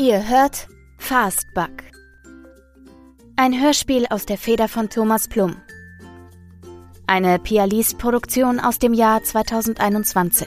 Ihr hört Fastbug. Ein Hörspiel aus der Feder von Thomas Plum. Eine Pialist-Produktion aus dem Jahr 2021.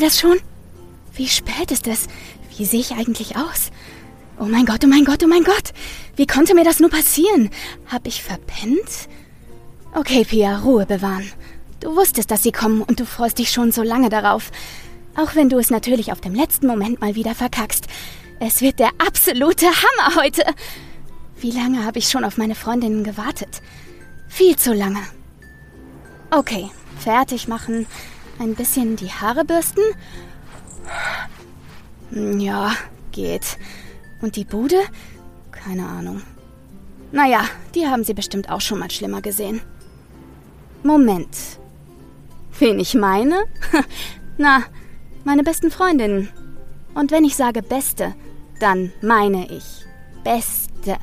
Sie das schon? Wie spät ist es? Wie sehe ich eigentlich aus? Oh mein Gott, oh mein Gott, oh mein Gott! Wie konnte mir das nur passieren? Hab ich verpennt? Okay, Pia, Ruhe bewahren. Du wusstest, dass sie kommen und du freust dich schon so lange darauf. Auch wenn du es natürlich auf dem letzten Moment mal wieder verkackst. Es wird der absolute Hammer heute. Wie lange habe ich schon auf meine Freundinnen gewartet? Viel zu lange. Okay, fertig machen, ein bisschen die Haare bürsten. Ja, geht. Und die Bude? Keine Ahnung. Naja, die haben sie bestimmt auch schon mal schlimmer gesehen. Moment. Wen ich meine? Na, meine besten Freundinnen. Und wenn ich sage beste, dann meine ich beste.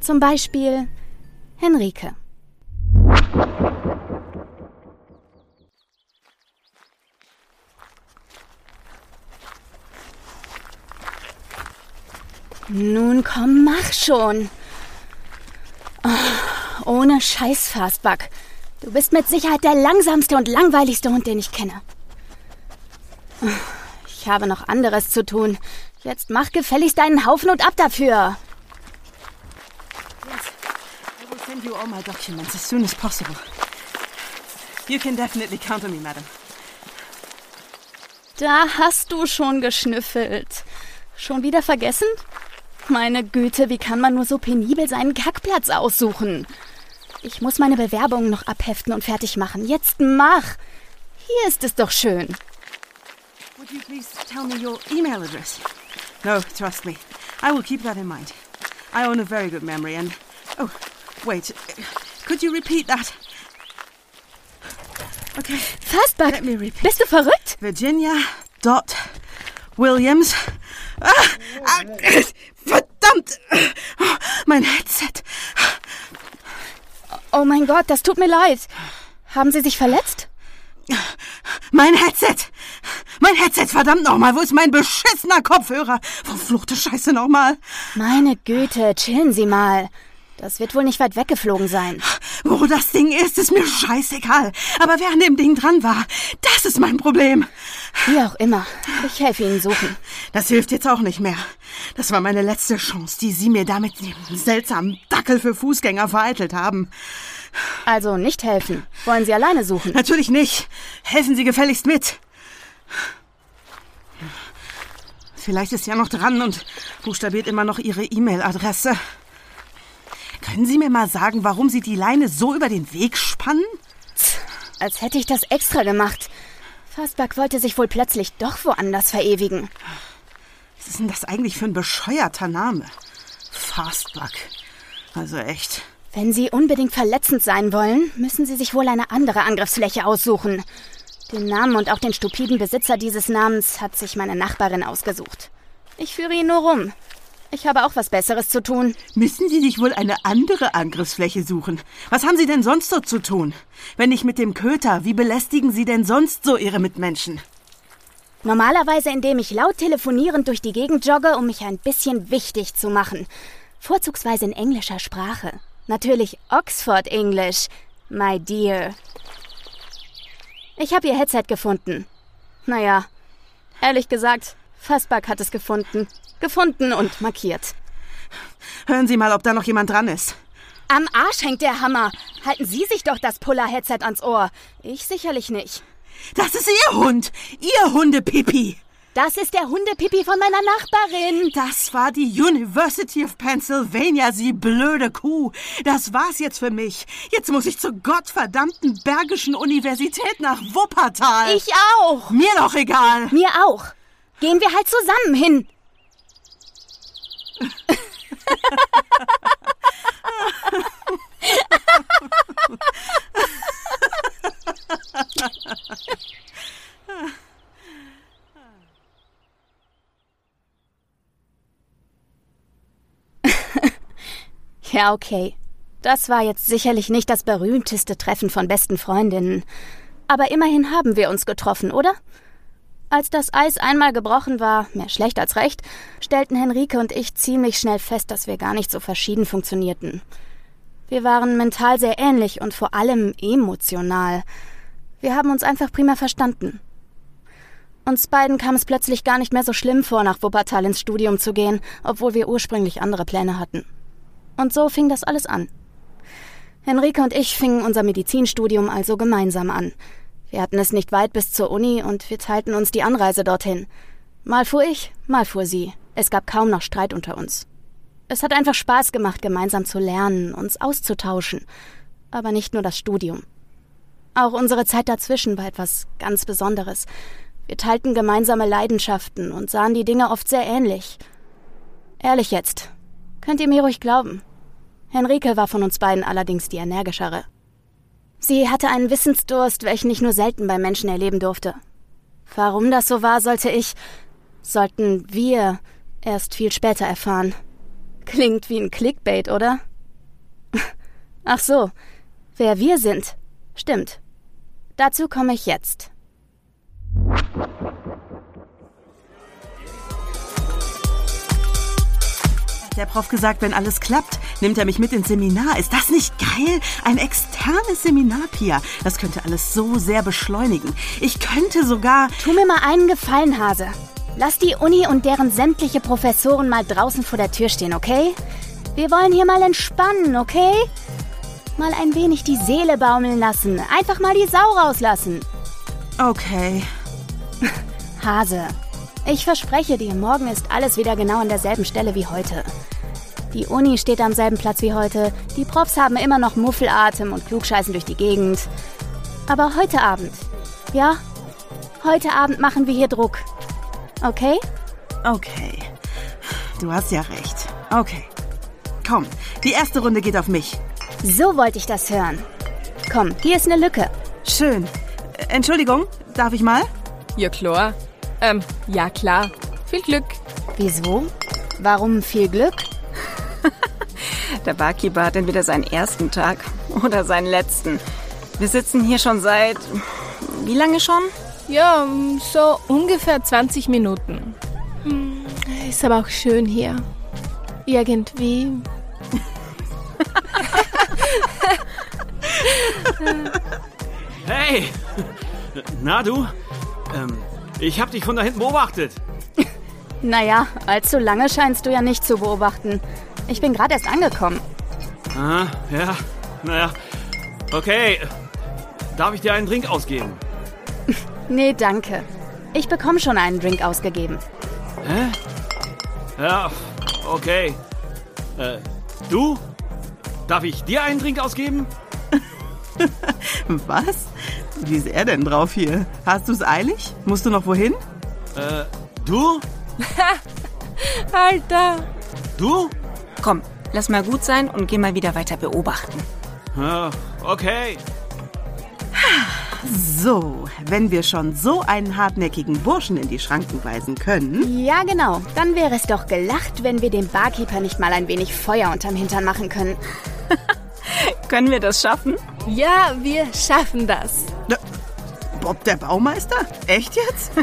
Zum Beispiel Henrike. Nun komm, mach schon. Oh, ohne Scheiß, Fastbug. Du bist mit Sicherheit der langsamste und langweiligste Hund, den ich kenne. Ich habe noch anderes zu tun. Jetzt mach gefälligst deinen Haufen und ab dafür. Yes, I will send you all my documents as soon as possible. You can definitely count on me, madam. Da hast du schon geschnüffelt. Schon wieder vergessen? Meine Güte, wie kann man nur so penibel seinen Kackplatz aussuchen? Ich muss meine Bewerbung noch abheften und fertig machen. Jetzt mach! Hier ist es doch schön. Would you please tell me your email address? No, trust me. I will keep that in mind. I own a very good memory and. Oh, wait. Could you repeat that? Okay. Fastbug, Let me repeat. bist du verrückt? Virginia dot Williams. Ah, ah, verdammt! Mein Headset. Oh mein Gott, das tut mir leid. Haben Sie sich verletzt? Mein Headset! Mein Headset, verdammt nochmal! Wo ist mein beschissener Kopfhörer? Verfluchte Scheiße nochmal! Meine Güte, chillen Sie mal. Das wird wohl nicht weit weggeflogen sein. Wo das Ding ist, ist mir scheißegal. Aber wer an dem Ding dran war, das ist mein Problem. Wie auch immer. Ich helfe Ihnen suchen. Das hilft jetzt auch nicht mehr. Das war meine letzte Chance, die Sie mir damit dem seltsamen Dackel für Fußgänger vereitelt haben. Also nicht helfen. Wollen Sie alleine suchen? Natürlich nicht. Helfen Sie gefälligst mit. Vielleicht ist ja noch dran und buchstabiert immer noch Ihre E-Mail-Adresse. Können Sie mir mal sagen, warum Sie die Leine so über den Weg spannen? Als hätte ich das extra gemacht. Fastback wollte sich wohl plötzlich doch woanders verewigen. Was ist denn das eigentlich für ein bescheuerter Name? Fastbug. Also echt. Wenn Sie unbedingt verletzend sein wollen, müssen Sie sich wohl eine andere Angriffsfläche aussuchen. Den Namen und auch den stupiden Besitzer dieses Namens hat sich meine Nachbarin ausgesucht. Ich führe ihn nur rum. Ich habe auch was Besseres zu tun. Müssen Sie sich wohl eine andere Angriffsfläche suchen? Was haben Sie denn sonst so zu tun? Wenn nicht mit dem Köter, wie belästigen Sie denn sonst so Ihre Mitmenschen? Normalerweise, indem ich laut telefonierend durch die Gegend jogge, um mich ein bisschen wichtig zu machen. Vorzugsweise in englischer Sprache. Natürlich Oxford English, my dear. Ich habe ihr Headset gefunden. Naja, ehrlich gesagt, Fassback hat es gefunden. Gefunden und markiert. Hören Sie mal, ob da noch jemand dran ist. Am Arsch hängt der Hammer. Halten Sie sich doch das Polar-Headset ans Ohr. Ich sicherlich nicht. Das ist Ihr Hund. Ihr Hundepipi. Das ist der Hundepipi von meiner Nachbarin. Das war die University of Pennsylvania, Sie blöde Kuh. Das war's jetzt für mich. Jetzt muss ich zur gottverdammten Bergischen Universität nach Wuppertal. Ich auch. Mir doch egal. Mir auch. Gehen wir halt zusammen hin. ja, okay. Das war jetzt sicherlich nicht das berühmteste Treffen von besten Freundinnen. Aber immerhin haben wir uns getroffen, oder? Als das Eis einmal gebrochen war, mehr schlecht als recht, stellten Henrike und ich ziemlich schnell fest, dass wir gar nicht so verschieden funktionierten. Wir waren mental sehr ähnlich und vor allem emotional. Wir haben uns einfach prima verstanden. Uns beiden kam es plötzlich gar nicht mehr so schlimm vor, nach Wuppertal ins Studium zu gehen, obwohl wir ursprünglich andere Pläne hatten. Und so fing das alles an. Henrike und ich fingen unser Medizinstudium also gemeinsam an. Wir hatten es nicht weit bis zur Uni und wir teilten uns die Anreise dorthin. Mal fuhr ich, mal fuhr sie. Es gab kaum noch Streit unter uns. Es hat einfach Spaß gemacht, gemeinsam zu lernen, uns auszutauschen. Aber nicht nur das Studium. Auch unsere Zeit dazwischen war etwas ganz Besonderes. Wir teilten gemeinsame Leidenschaften und sahen die Dinge oft sehr ähnlich. Ehrlich jetzt, könnt ihr mir ruhig glauben. Henrike war von uns beiden allerdings die energischere. Sie hatte einen Wissensdurst, welchen ich nur selten bei Menschen erleben durfte. Warum das so war, sollte ich, sollten wir erst viel später erfahren. Klingt wie ein Clickbait, oder? Ach so, wer wir sind. Stimmt. Dazu komme ich jetzt. Der Prof gesagt, wenn alles klappt, nimmt er mich mit ins Seminar. Ist das nicht geil? Ein externes Seminar, Pia. Das könnte alles so sehr beschleunigen. Ich könnte sogar. Tu mir mal einen Gefallen, Hase. Lass die Uni und deren sämtliche Professoren mal draußen vor der Tür stehen, okay? Wir wollen hier mal entspannen, okay? Mal ein wenig die Seele baumeln lassen. Einfach mal die Sau rauslassen. Okay. Hase, ich verspreche dir, morgen ist alles wieder genau an derselben Stelle wie heute. Die Uni steht am selben Platz wie heute, die Profs haben immer noch Muffelatem und klugscheißen durch die Gegend. Aber heute Abend, ja, heute Abend machen wir hier Druck. Okay? Okay. Du hast ja recht. Okay. Komm, die erste Runde geht auf mich. So wollte ich das hören. Komm, hier ist eine Lücke. Schön. Entschuldigung, darf ich mal? Ja, klar. Ähm, ja klar. Viel Glück. Wieso? Warum viel Glück? Der Barkeeper hat entweder seinen ersten Tag oder seinen letzten. Wir sitzen hier schon seit. Wie lange schon? Ja, so ungefähr 20 Minuten. Hm, Ist aber auch schön hier. Irgendwie. Hey! Na du? Ähm, ich hab dich von da hinten beobachtet. Naja, allzu lange scheinst du ja nicht zu beobachten. Ich bin gerade erst angekommen. Ah, ja, naja. Okay. Darf ich dir einen Drink ausgeben? Nee, danke. Ich bekomme schon einen Drink ausgegeben. Hä? Ja, okay. Äh, du? Darf ich dir einen Drink ausgeben? Was? Wie ist er denn drauf hier? Hast du es eilig? Musst du noch wohin? Äh, du? Alter! Du? Komm, lass mal gut sein und geh mal wieder weiter beobachten. Okay. So, wenn wir schon so einen hartnäckigen Burschen in die Schranken weisen können. Ja, genau. Dann wäre es doch gelacht, wenn wir dem Barkeeper nicht mal ein wenig Feuer unterm Hintern machen können. Können wir das schaffen? Ja, wir schaffen das. Bob der Baumeister? Echt jetzt?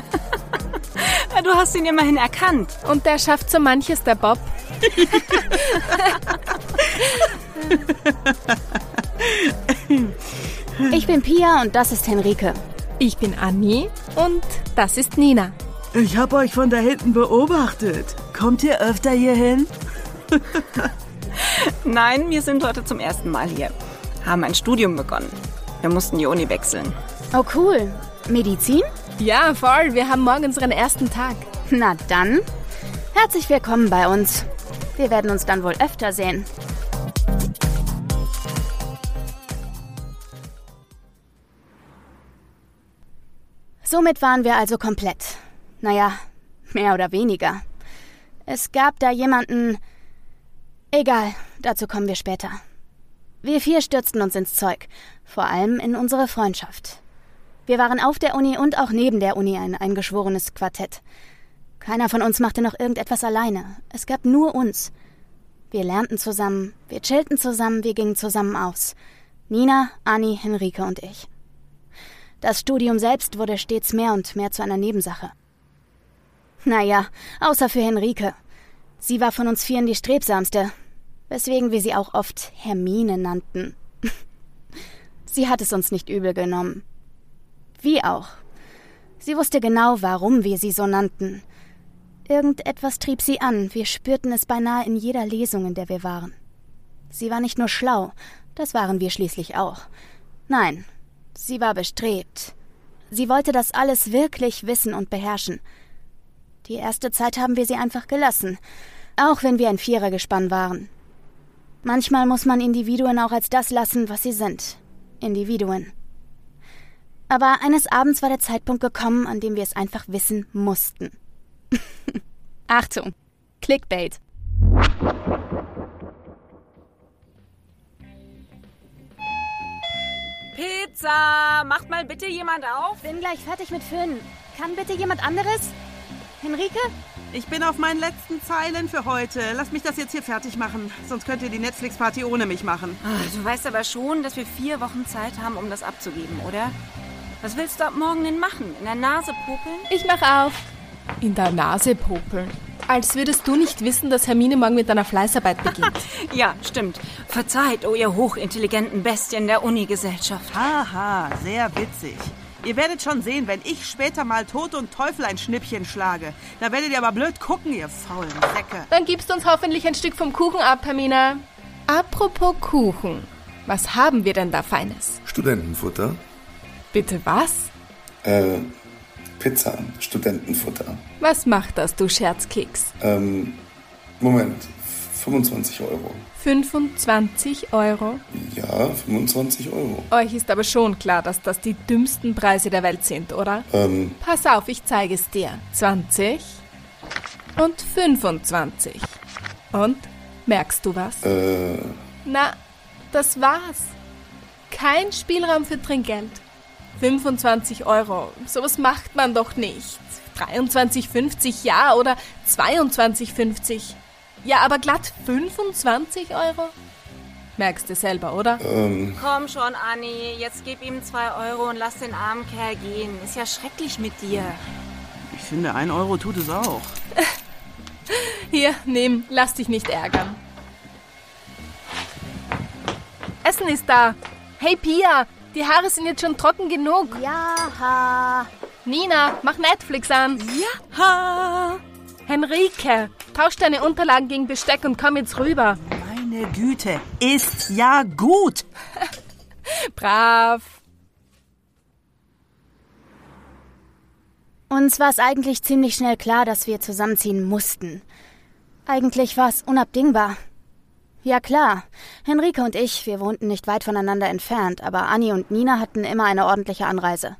Du hast ihn immerhin erkannt. Und der schafft so manches, der Bob. Ich bin Pia und das ist Henrike. Ich bin Annie und das ist Nina. Ich hab euch von da hinten beobachtet. Kommt ihr öfter hier hin? Nein, wir sind heute zum ersten Mal hier. Haben ein Studium begonnen. Wir mussten die Uni wechseln. Oh, cool. Medizin? Ja, voll. Wir haben morgen unseren ersten Tag. Na dann. Herzlich willkommen bei uns. Wir werden uns dann wohl öfter sehen. Somit waren wir also komplett. Naja, mehr oder weniger. Es gab da jemanden. Egal, dazu kommen wir später. Wir vier stürzten uns ins Zeug, vor allem in unsere Freundschaft. Wir waren auf der Uni und auch neben der Uni ein eingeschworenes Quartett. Keiner von uns machte noch irgendetwas alleine. Es gab nur uns. Wir lernten zusammen, wir chillten zusammen, wir gingen zusammen aus. Nina, Anni, Henrike und ich. Das Studium selbst wurde stets mehr und mehr zu einer Nebensache. Naja, außer für Henrike. Sie war von uns Vieren die strebsamste, weswegen wir sie auch oft Hermine nannten. sie hat es uns nicht übel genommen. Wie auch. Sie wusste genau, warum wir sie so nannten. Irgendetwas trieb sie an, wir spürten es beinahe in jeder Lesung, in der wir waren. Sie war nicht nur schlau, das waren wir schließlich auch. Nein, sie war bestrebt. Sie wollte das alles wirklich wissen und beherrschen. Die erste Zeit haben wir sie einfach gelassen, auch wenn wir ein Vierergespann waren. Manchmal muss man Individuen auch als das lassen, was sie sind. Individuen. Aber eines Abends war der Zeitpunkt gekommen, an dem wir es einfach wissen mussten. Achtung, Clickbait. Pizza! Macht mal bitte jemand auf? Bin gleich fertig mit Finn. Kann bitte jemand anderes? Henrike? Ich bin auf meinen letzten Zeilen für heute. Lass mich das jetzt hier fertig machen. Sonst könnt ihr die Netflix-Party ohne mich machen. Ah, Du weißt aber schon, dass wir vier Wochen Zeit haben, um das abzugeben, oder? Was willst du ab morgen denn machen? In der Nase popeln? Ich mach auf. In der Nase popeln. Als würdest du nicht wissen, dass Hermine morgen mit einer Fleißarbeit beginnt. Ja, stimmt. Verzeiht, oh ihr hochintelligenten Bestien der Uni-Gesellschaft. Haha, sehr witzig. Ihr werdet schon sehen, wenn ich später mal Tod und Teufel ein Schnippchen schlage. Da werdet ihr aber blöd gucken, ihr faulen Säcke. Dann gibst du uns hoffentlich ein Stück vom Kuchen ab, Hermine. Apropos Kuchen. Was haben wir denn da Feines? Studentenfutter. Bitte was? Äh, Pizza, Studentenfutter. Was macht das, du Scherzkeks? Ähm, Moment, 25 Euro. 25 Euro. Ja, 25 Euro. Euch ist aber schon klar, dass das die dümmsten Preise der Welt sind, oder? Ähm, Pass auf, ich zeige es dir. 20 und 25. Und? Merkst du was? äh, Na, das war's. Kein Spielraum für Trinkgeld. 25 Euro. Sowas macht man doch nicht. 23,50 ja oder 22,50. Ja, aber glatt 25 Euro? Merkst du selber, oder? ähm, Komm schon, Anni. Jetzt gib ihm zwei Euro und lass den armen Kerl gehen. Ist ja schrecklich mit dir. Ich finde, ein Euro tut es auch. Hier, nimm, lass dich nicht ärgern. Essen ist da. Hey Pia, die Haare sind jetzt schon trocken genug. Ja. Nina, mach Netflix an. Ha! Henrike, tausch deine Unterlagen gegen Besteck und komm jetzt rüber. Meine Güte, ist ja gut. Brav. Uns war es eigentlich ziemlich schnell klar, dass wir zusammenziehen mussten. Eigentlich war es unabdingbar. Ja klar, Henrike und ich, wir wohnten nicht weit voneinander entfernt, aber Anni und Nina hatten immer eine ordentliche Anreise.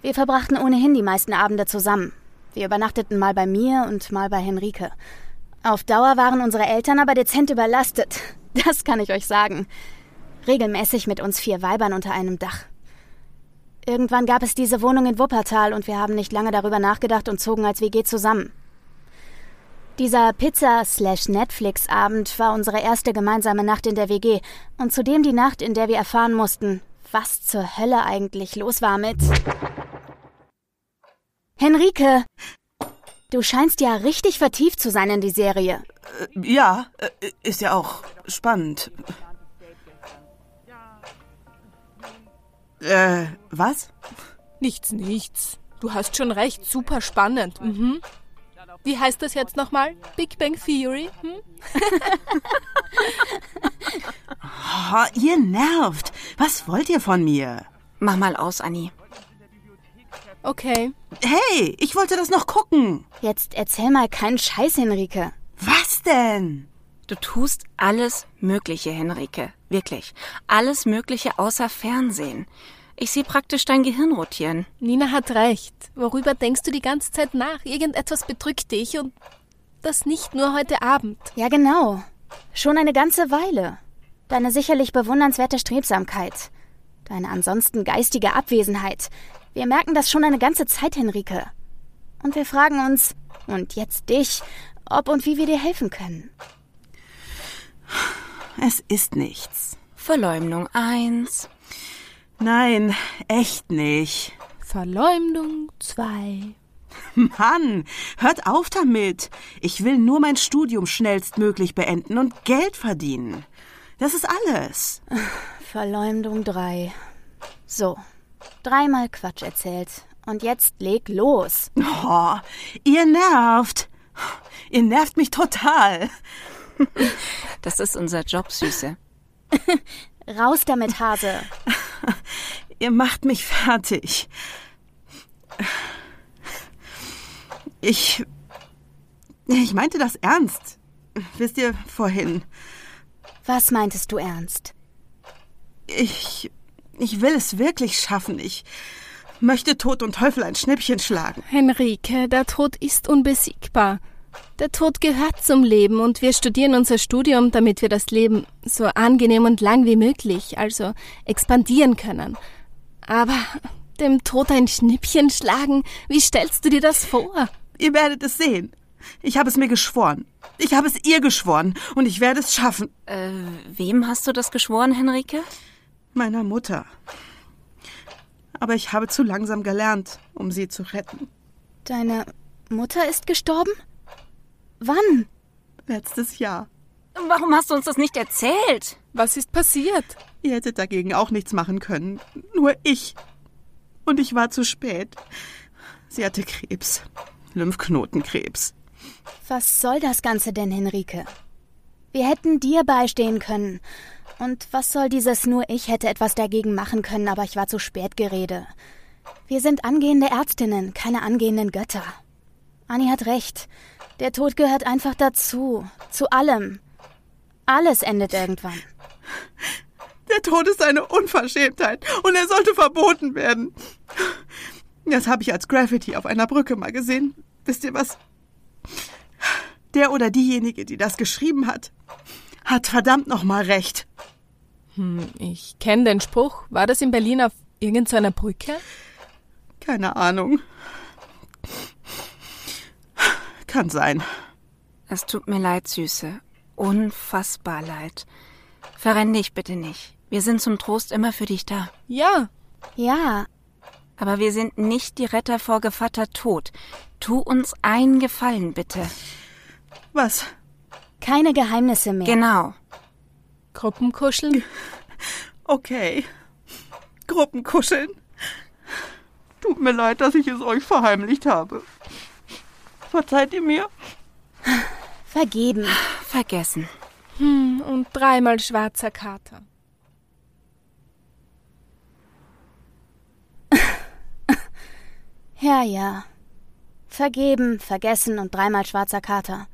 Wir verbrachten ohnehin die meisten Abende zusammen. Wir übernachteten mal bei mir und mal bei Henrike. Auf Dauer waren unsere Eltern aber dezent überlastet. Das kann ich euch sagen. Regelmäßig mit uns vier Weibern unter einem Dach. Irgendwann gab es diese Wohnung in Wuppertal und wir haben nicht lange darüber nachgedacht und zogen als WG zusammen. Dieser Pizza-Slash-Netflix-Abend war unsere erste gemeinsame Nacht in der WG und zudem die Nacht, in der wir erfahren mussten, was zur Hölle eigentlich los war mit. Henrike! Du scheinst ja richtig vertieft zu sein in die Serie. Ja, äh, ist ja auch spannend. Äh, was? Nichts, nichts. Du hast schon recht, super spannend. Mhm. Wie heißt das jetzt nochmal? Big Bang Theory? Hm? Oh, ihr nervt. Was wollt ihr von mir? Mach mal aus, Anni. Okay. Hey, ich wollte das noch gucken. Jetzt erzähl mal keinen Scheiß, Henrike. Was denn? Du tust alles Mögliche, Henrike. Wirklich. Alles Mögliche außer Fernsehen. Ich sehe praktisch dein Gehirn rotieren. Nina hat recht. Worüber denkst du die ganze Zeit nach? Irgendetwas bedrückt dich und das nicht nur heute Abend. Ja, genau. Schon eine ganze Weile. deine sicherlich bewundernswerte Strebsamkeit, deine ansonsten geistige Abwesenheit. Wir merken das schon eine ganze Zeit, Henrike. Und wir fragen uns, und jetzt dich, ob und wie wir dir helfen können. Es ist nichts. Verleumdung 1. Nein, echt nicht. Verleumdung 2. Mann, hört auf damit. Ich will nur mein Studium schnellstmöglich beenden und Geld verdienen. Das ist alles. Verleumdung 3. So, dreimal Quatsch erzählt. Und jetzt leg los. Oh, ihr nervt. Ihr nervt mich total. Das ist unser Job, Süße. Raus damit, Hase. Ihr macht mich fertig. Ich. Ich meinte das ernst. Wisst ihr, vorhin. Was meintest du ernst? Ich. Ich will es wirklich schaffen. Ich möchte Tod und Teufel ein Schnippchen schlagen. Henrike, der Tod ist unbesiegbar. Der Tod gehört zum Leben und wir studieren unser Studium, damit wir das Leben so angenehm und lang wie möglich, also expandieren können. Aber dem Tod ein Schnippchen schlagen, wie stellst du dir das vor? Ihr werdet es sehen. Ich habe es mir geschworen. Ich habe es ihr geschworen und ich werde es schaffen. Äh, wem hast du das geschworen, Henrike? Meiner Mutter. Aber ich habe zu langsam gelernt, um sie zu retten. Deine Mutter ist gestorben? Wann? Letztes Jahr. Warum hast du uns das nicht erzählt? Was ist passiert? Ihr hättet dagegen auch nichts machen können. Nur ich. Und ich war zu spät. Sie hatte Krebs. Lymphknotenkrebs. Was soll das Ganze denn, Henrike? Wir hätten dir beistehen können. Und was soll dieses nur ich hätte etwas dagegen machen können, aber ich war zu spät Gerede. Wir sind angehende Ärztinnen, keine angehenden Götter. Annie hat recht. Der Tod gehört einfach dazu. Zu allem. Alles endet irgendwann. Der Tod ist eine Unverschämtheit und er sollte verboten werden. Das habe ich als Graffiti auf einer Brücke mal gesehen. Wisst ihr was? Der oder diejenige, die das geschrieben hat, hat verdammt nochmal recht. Hm, ich kenne den Spruch. War das in Berlin auf irgendeiner Brücke? Keine Ahnung. Kann sein. Es tut mir leid, Süße. Unfassbar leid. Verrenn dich bitte nicht. Wir sind zum Trost immer für dich da. Ja. Ja, Aber wir sind nicht die Retter vor Gevatter Tod. Tu uns einen Gefallen, bitte. Was? keine Geheimnisse mehr. Genau. Gruppenkuscheln? Okay. Gruppenkuscheln. Tut mir leid, dass ich es euch verheimlicht habe. Verzeiht ihr mir? Vergeben. Vergessen. Hm, und dreimal schwarzer Kater. Ja, ja. Vergeben, vergessen und dreimal schwarzer Kater.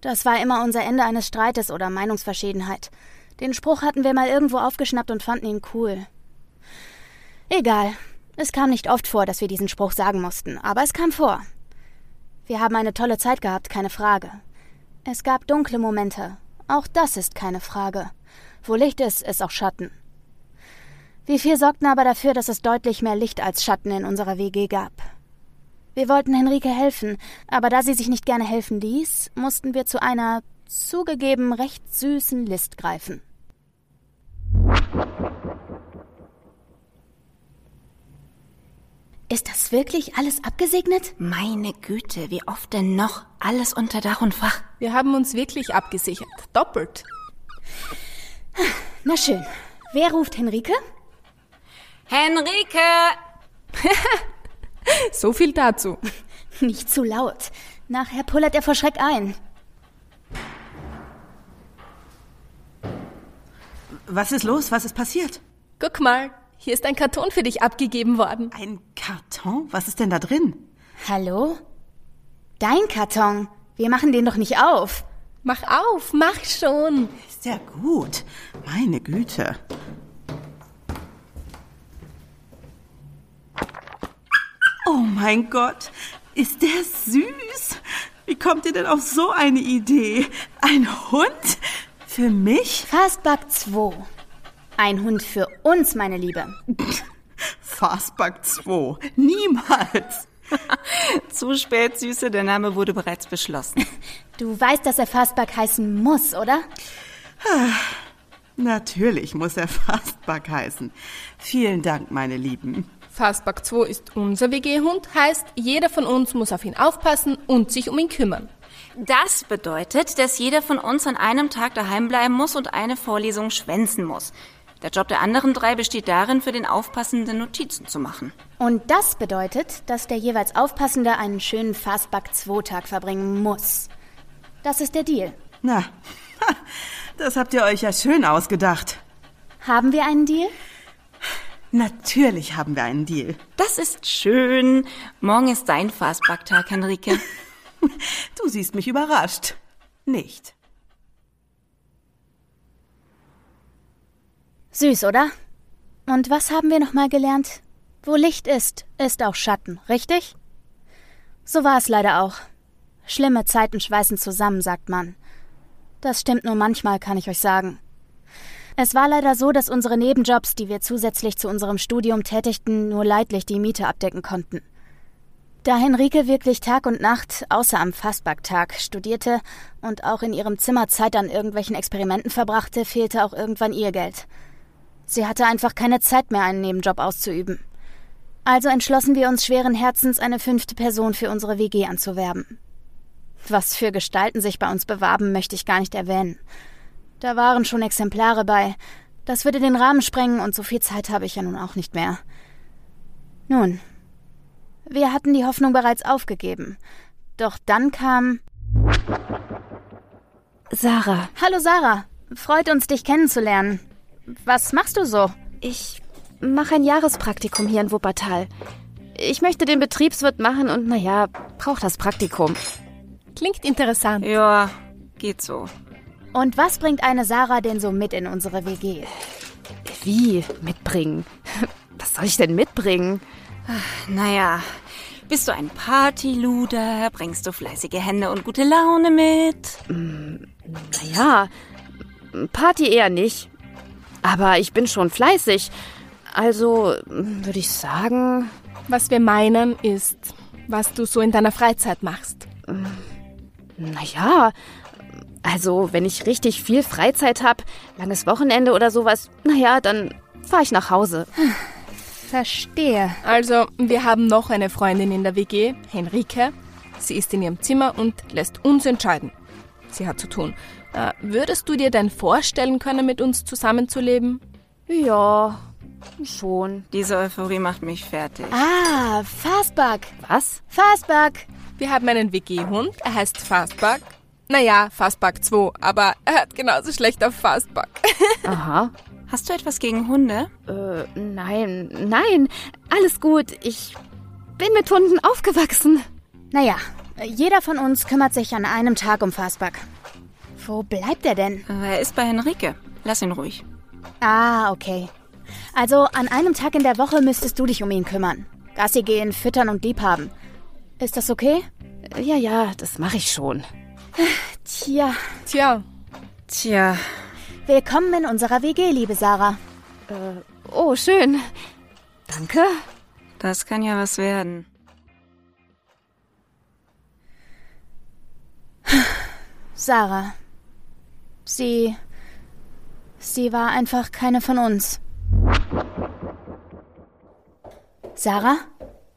Das war immer unser Ende eines Streites oder Meinungsverschiedenheit. Den Spruch hatten wir mal irgendwo aufgeschnappt und fanden ihn cool. Egal. Es kam nicht oft vor, dass wir diesen Spruch sagen mussten, aber es kam vor. Wir haben eine tolle Zeit gehabt, keine Frage. Es gab dunkle Momente. Auch das ist keine Frage. Wo Licht ist, ist auch Schatten. Wir vier sorgten aber dafür, dass es deutlich mehr Licht als Schatten in unserer WG gab. Wir wollten Henrike helfen, aber da sie sich nicht gerne helfen ließ, mussten wir zu einer zugegeben recht süßen List greifen. Ist das wirklich alles abgesegnet? Meine Güte, wie oft denn noch? Alles unter Dach und Fach. Wir haben uns wirklich abgesichert. Doppelt. Na schön. Wer ruft Henrike? Henrike! So viel dazu. Nicht zu laut. Nachher pullert er vor Schreck ein. Was ist los? Was ist passiert? Guck mal, hier ist ein Karton für dich abgegeben worden. Ein Karton? Was ist denn da drin? Hallo? Dein Karton. Wir machen den doch nicht auf. Mach auf, mach schon. Ist ja gut. Meine Güte. Oh mein Gott, ist der süß? Wie kommt ihr denn auf so eine Idee? Ein Hund? Für mich? Fastback 2. Ein Hund für uns, meine Liebe. Fastback 2. Niemals. Zu spät, Süße, der Name wurde bereits beschlossen. Du weißt, dass er Fastback heißen muss, oder? Natürlich muss er Fastback heißen. Vielen Dank, meine Lieben. Fastback 2 ist unser WG-Hund, heißt, jeder von uns muss auf ihn aufpassen und sich um ihn kümmern. Das bedeutet, dass jeder von uns an einem Tag daheim bleiben muss und eine Vorlesung schwänzen muss. Der Job der anderen drei besteht darin, für den Aufpassenden Notizen zu machen. Und das bedeutet, dass der jeweils Aufpassende einen schönen Fastback 2 Tag verbringen muss. Das ist der Deal. Na, das habt ihr euch ja schön ausgedacht. Haben wir einen Deal? Natürlich haben wir einen Deal. Das ist schön. Morgen ist dein Fastbacktag, Henrike. Du siehst mich überrascht. Nicht. Süß, oder? Und was haben wir noch mal gelernt? Wo Licht ist, ist auch Schatten, richtig? So war es leider auch. Schlimme Zeiten schweißen zusammen, sagt man. Das stimmt nur manchmal, kann ich euch sagen. Es war leider so, dass unsere Nebenjobs, die wir zusätzlich zu unserem Studium tätigten, nur leidlich die Miete abdecken konnten. Da Henrike wirklich Tag und Nacht, außer am Fastbacktag, studierte und auch in ihrem Zimmer Zeit an irgendwelchen Experimenten verbrachte, fehlte auch irgendwann ihr Geld. Sie hatte einfach keine Zeit mehr, einen Nebenjob auszuüben. Also entschlossen wir uns schweren Herzens, eine fünfte Person für unsere WG anzuwerben. Was für Gestalten sich bei uns bewarben, möchte ich gar nicht erwähnen. Da waren schon Exemplare bei. Das würde den Rahmen sprengen und so viel Zeit habe ich ja nun auch nicht mehr. Nun, wir hatten die Hoffnung bereits aufgegeben. Doch dann kam. Sarah, Hallo Sarah, freut uns, dich kennenzulernen. Was machst du so? ich mache ein Jahrespraktikum hier in Wuppertal. Ich möchte den Betriebswirt machen und naja, brauch das Praktikum. Klingt interessant. Ja, geht so. Und was bringt eine Sarah denn so mit in unsere WG? Wie? Mitbringen? Was soll ich denn mitbringen? Naja, bist du ein Partyluder? Bringst du fleißige Hände und gute Laune mit? Naja, Party eher nicht. Aber ich bin schon fleißig. Also würde ich sagen, Was wir meinen ist, was du so in deiner Freizeit machst. naja, also wenn ich richtig viel Freizeit habe, langes Wochenende oder sowas, naja, dann fahre ich nach Hause. Verstehe. Also, wir haben noch eine Freundin in der WG, Henrike. Sie ist in ihrem Zimmer und lässt uns entscheiden. Sie hat zu tun. Äh, würdest du dir denn vorstellen können, mit uns zusammenzuleben? Ja, schon. Diese Euphorie macht mich fertig. Ah, Fastback. Was? Fastback. Wir haben einen WG-Hund, er heißt Fastback. Naja, Fastback 2, aber er hat genauso schlecht auf Fastback. Aha. Hast du etwas gegen Hunde? Äh, nein, nein, alles gut. Ich bin mit Hunden aufgewachsen. Naja, jeder von uns kümmert sich an einem Tag um Fastback. Wo bleibt er denn? Er ist bei Henrike. Lass ihn ruhig. Ah, okay. Also an einem Tag in der Woche müsstest du dich um ihn kümmern. Gassi gehen, füttern und lieb haben. Ist das okay? Ja, ja, das mache ich schon. Tja, Tja, Tja, willkommen in unserer WG, liebe Sarah. Oh, schön. Danke. das kann ja was werden. Sarah. Sie. Sie war einfach keine von uns. Sarah?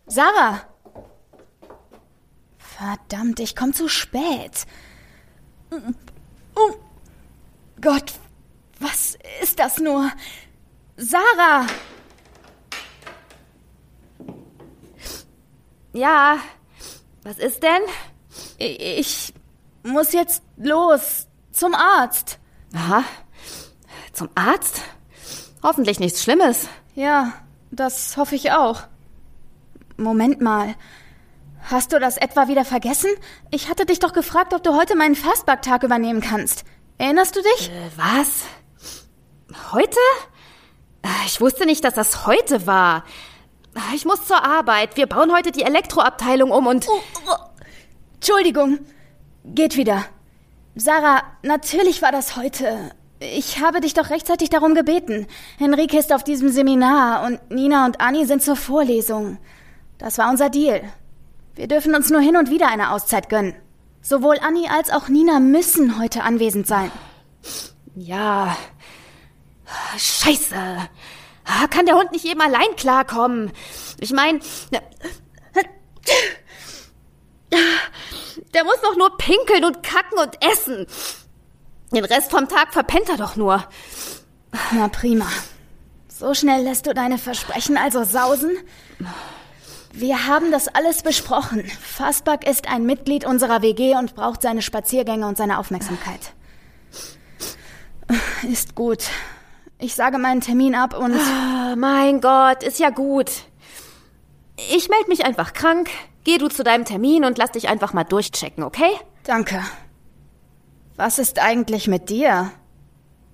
Sarah! Verdammt, ich komm zu spät. Oh Gott, was ist das nur? Sarah! Ja, was ist denn? Ich muss jetzt los. Zum Arzt. Aha. Zum Arzt? Hoffentlich nichts Schlimmes. Ja, das hoffe ich auch. Moment mal. Hast du das etwa wieder vergessen? Ich hatte dich doch gefragt, ob du heute meinen Fastbacktag übernehmen kannst. Erinnerst du dich? Äh, was? Heute? Äh, Ich wusste nicht, dass das heute war. Äh, Ich muss zur Arbeit. Wir bauen heute die Elektroabteilung um und. Entschuldigung. Geht wieder. Sarah, natürlich war das heute. Ich habe dich doch rechtzeitig darum gebeten. Henrike ist auf diesem Seminar und Nina und Anni sind zur Vorlesung. Das war unser Deal. Wir dürfen uns nur hin und wieder eine Auszeit gönnen. Sowohl Anni als auch Nina müssen heute anwesend sein. Ja. Scheiße. Kann der Hund nicht eben allein klarkommen? Ich meine, der muss doch nur pinkeln und kacken und essen. Den Rest vom Tag verpennt er doch nur. Na prima. So schnell lässt du deine Versprechen also sausen? Wir haben das alles besprochen. Fastback ist ein Mitglied unserer WG und braucht seine Spaziergänge und seine Aufmerksamkeit. Ist gut. Ich sage meinen Termin ab und... Ah, mein Gott, ist ja gut. Ich melde mich einfach krank. Geh du zu deinem Termin und lass dich einfach mal durchchecken, okay? Danke. Was ist eigentlich mit dir?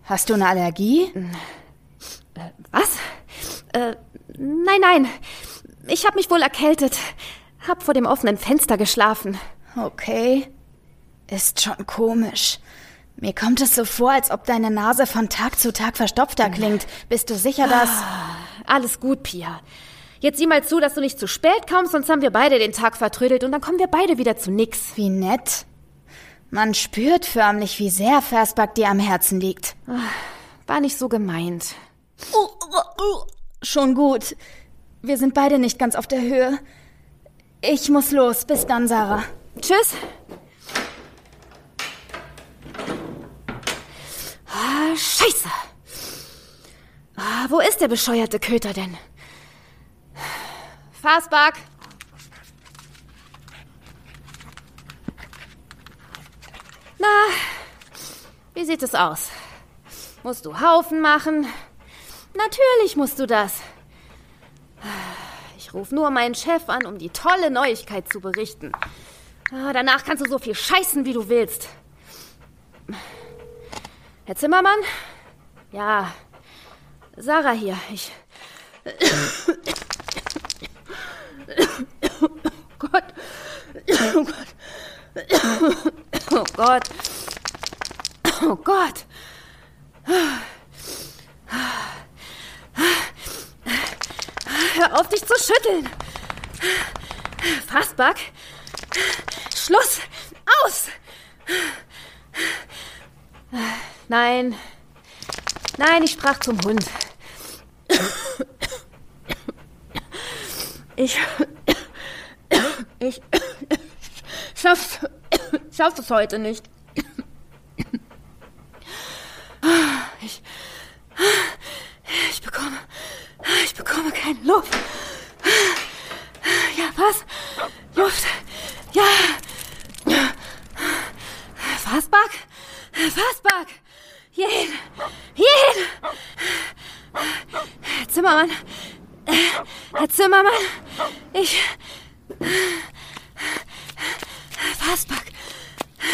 Hast du eine Allergie? Was? Äh, nein, nein. Ich hab mich wohl erkältet. Hab vor dem offenen Fenster geschlafen. Okay. Ist schon komisch. Mir kommt es so vor, als ob deine Nase von Tag zu Tag verstopfter klingt. Bist du sicher, dass... Alles gut, Pia. Jetzt sieh mal zu, dass du nicht zu spät kommst, sonst haben wir beide den Tag vertrödelt und dann kommen wir beide wieder zu nix. Wie nett. Man spürt förmlich, wie sehr Versback dir am Herzen liegt. War nicht so gemeint. Schon gut. Wir sind beide nicht ganz auf der Höhe. Ich muss los. Bis dann, Sarah. Tschüss. Ah, scheiße. Ah, wo ist der bescheuerte Köter denn? Fastback. Na, wie sieht es aus? Musst du Haufen machen? Natürlich musst du das. Ich rufe nur meinen Chef an, um die tolle Neuigkeit zu berichten. Ah, danach kannst du so viel scheißen, wie du willst. Herr Zimmermann? Ja. Sarah hier. Ich. Oh Gott. Oh Gott. Oh Gott. Oh Gott. Hör auf, dich zu schütteln. Fassback. Schluss. Aus. Nein. Nein, ich sprach zum Hund. Ich. Ich. Schaff's. Schaff's es heute nicht. Ich. Ich bekomme. Ich bekomme keine Luft. Ja, was? Luft. Ja. Fassback! Jeden! Jeden! Herr Zimmermann! Herr Zimmermann! Ich. Fassback!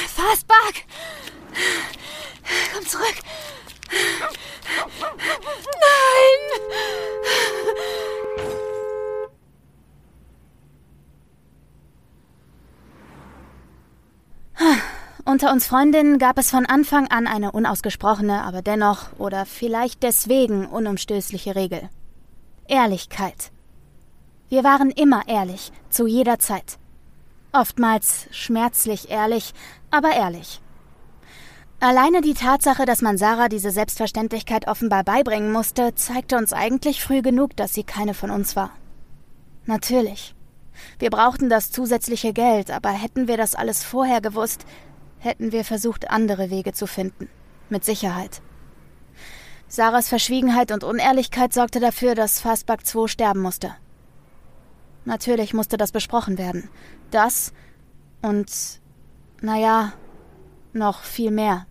Fassback! Komm zurück! Nein! Unter uns Freundinnen gab es von Anfang an eine unausgesprochene, aber dennoch oder vielleicht deswegen unumstößliche Regel. Ehrlichkeit. Wir waren immer ehrlich, zu jeder Zeit. Oftmals schmerzlich ehrlich, aber ehrlich. Alleine die Tatsache, dass man Sarah diese Selbstverständlichkeit offenbar beibringen musste, zeigte uns eigentlich früh genug, dass sie keine von uns war. Natürlich. Wir brauchten das zusätzliche Geld, aber hätten wir das alles vorher gewusst, hätten wir versucht, andere Wege zu finden. Mit Sicherheit. Sarahs Verschwiegenheit und Unehrlichkeit sorgte dafür, dass Fastback 2 sterben musste. Natürlich musste das besprochen werden. Das und, naja, noch viel mehr.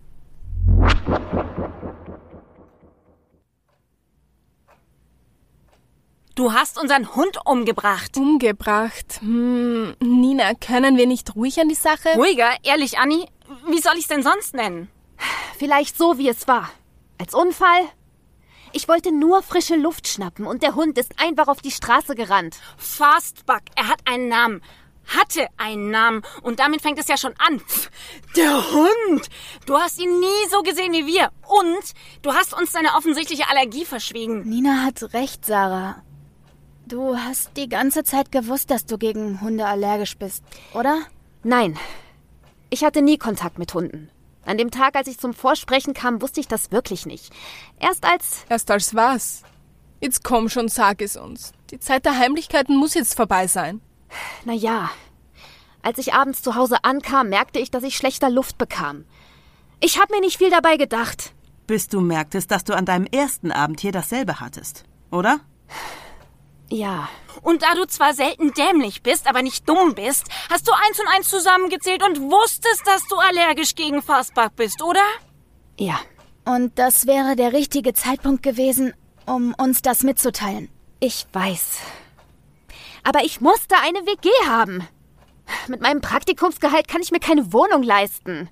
Du hast unseren Hund umgebracht. Umgebracht. Hm, Nina, können wir nicht ruhig an die Sache? Ruhiger, ehrlich, Anni. Wie soll ich's denn sonst nennen? Vielleicht so, wie es war. Als Unfall? Ich wollte nur frische Luft schnappen und der Hund ist einfach auf die Straße gerannt. Fastback, er hat einen Namen. hatte einen Namen und damit fängt es ja schon an. Der Hund! Du hast ihn nie so gesehen wie wir und du hast uns deine offensichtliche Allergie verschwiegen. Nina hat recht, Sarah. Du hast die ganze Zeit gewusst, dass du gegen Hunde allergisch bist, oder? Nein. Ich hatte nie Kontakt mit Hunden. An dem Tag, als ich zum Vorsprechen kam, wusste ich das wirklich nicht. Erst als. Erst als was? Jetzt komm schon, sag es uns. Die Zeit der Heimlichkeiten muss jetzt vorbei sein. Na ja. Als ich abends zu Hause ankam, merkte ich, dass ich schlechter Luft bekam. Ich habe mir nicht viel dabei gedacht. Bis du merktest, dass du an deinem ersten Abend hier dasselbe hattest, oder? Ja. Und da du zwar selten dämlich bist, aber nicht dumm bist, hast du eins und eins zusammengezählt und wusstest, dass du allergisch gegen Fastback bist, oder? Ja. Und das wäre der richtige Zeitpunkt gewesen, um uns das mitzuteilen. Ich weiß. Aber ich musste eine WG haben. Mit meinem Praktikumsgehalt kann ich mir keine Wohnung leisten.